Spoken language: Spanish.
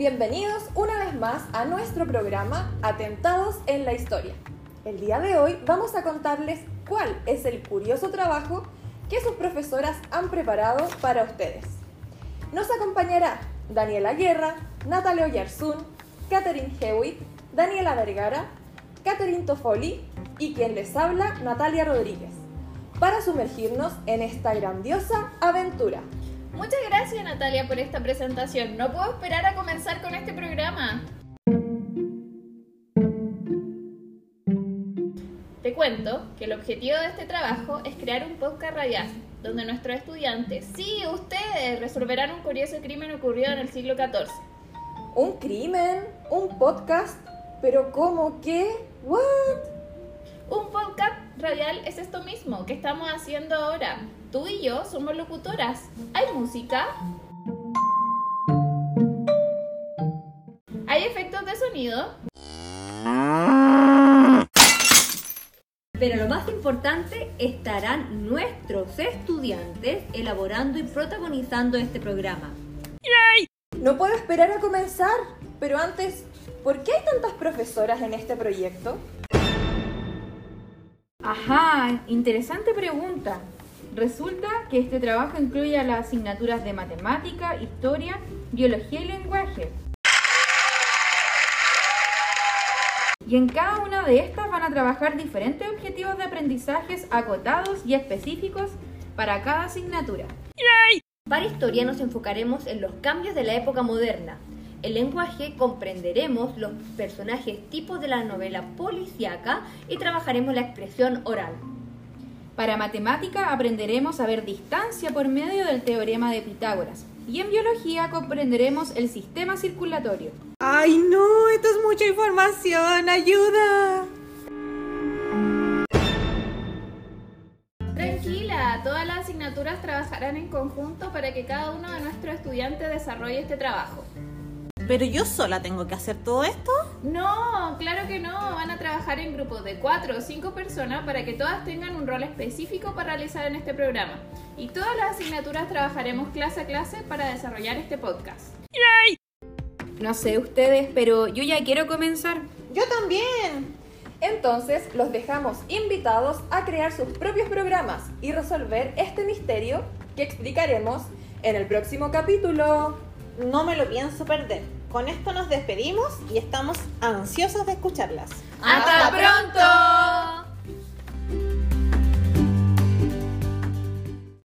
Bienvenidos una vez más a nuestro programa Atentados en la Historia. El día de hoy vamos a contarles cuál es el curioso trabajo que sus profesoras han preparado para ustedes. Nos acompañará Daniela Guerra, Natalia Oyarzún, Catherine Hewitt, Daniela Vergara, Catherine Toffoli y quien les habla, Natalia Rodríguez, para sumergirnos en esta grandiosa aventura. Muchas gracias Natalia por esta presentación. No puedo esperar a comenzar con este programa. Te cuento que el objetivo de este trabajo es crear un podcast radial donde nuestros estudiantes, sí, ustedes, resolverán un curioso crimen ocurrido en el siglo XIV. ¿Un crimen? ¿Un podcast? ¿Pero cómo? ¿Qué? ¿What? Radial es esto mismo que estamos haciendo ahora. Tú y yo somos locutoras. ¿Hay música? ¿Hay efectos de sonido? Pero lo más importante, estarán nuestros estudiantes elaborando y protagonizando este programa. No puedo esperar a comenzar, pero antes, ¿por qué hay tantas profesoras en este proyecto? Ajá, interesante pregunta. Resulta que este trabajo incluye las asignaturas de matemática, historia, biología y lenguaje. Y en cada una de estas van a trabajar diferentes objetivos de aprendizajes acotados y específicos para cada asignatura. Para historia nos enfocaremos en los cambios de la época moderna. El lenguaje comprenderemos los personajes tipos de la novela policíaca y trabajaremos la expresión oral. Para matemática aprenderemos a ver distancia por medio del teorema de Pitágoras. Y en biología comprenderemos el sistema circulatorio. ¡Ay, no! Esto es mucha información. ¡Ayuda! Tranquila, todas las asignaturas trabajarán en conjunto para que cada uno de nuestros estudiantes desarrolle este trabajo. ¿Pero yo sola tengo que hacer todo esto? No, claro que no. Van a trabajar en grupos de cuatro o cinco personas para que todas tengan un rol específico para realizar en este programa. Y todas las asignaturas trabajaremos clase a clase para desarrollar este podcast. No sé ustedes, pero yo ya quiero comenzar. Yo también. Entonces, los dejamos invitados a crear sus propios programas y resolver este misterio que explicaremos en el próximo capítulo. No me lo pienso perder. Con esto nos despedimos y estamos ansiosos de escucharlas. ¡Hasta pronto!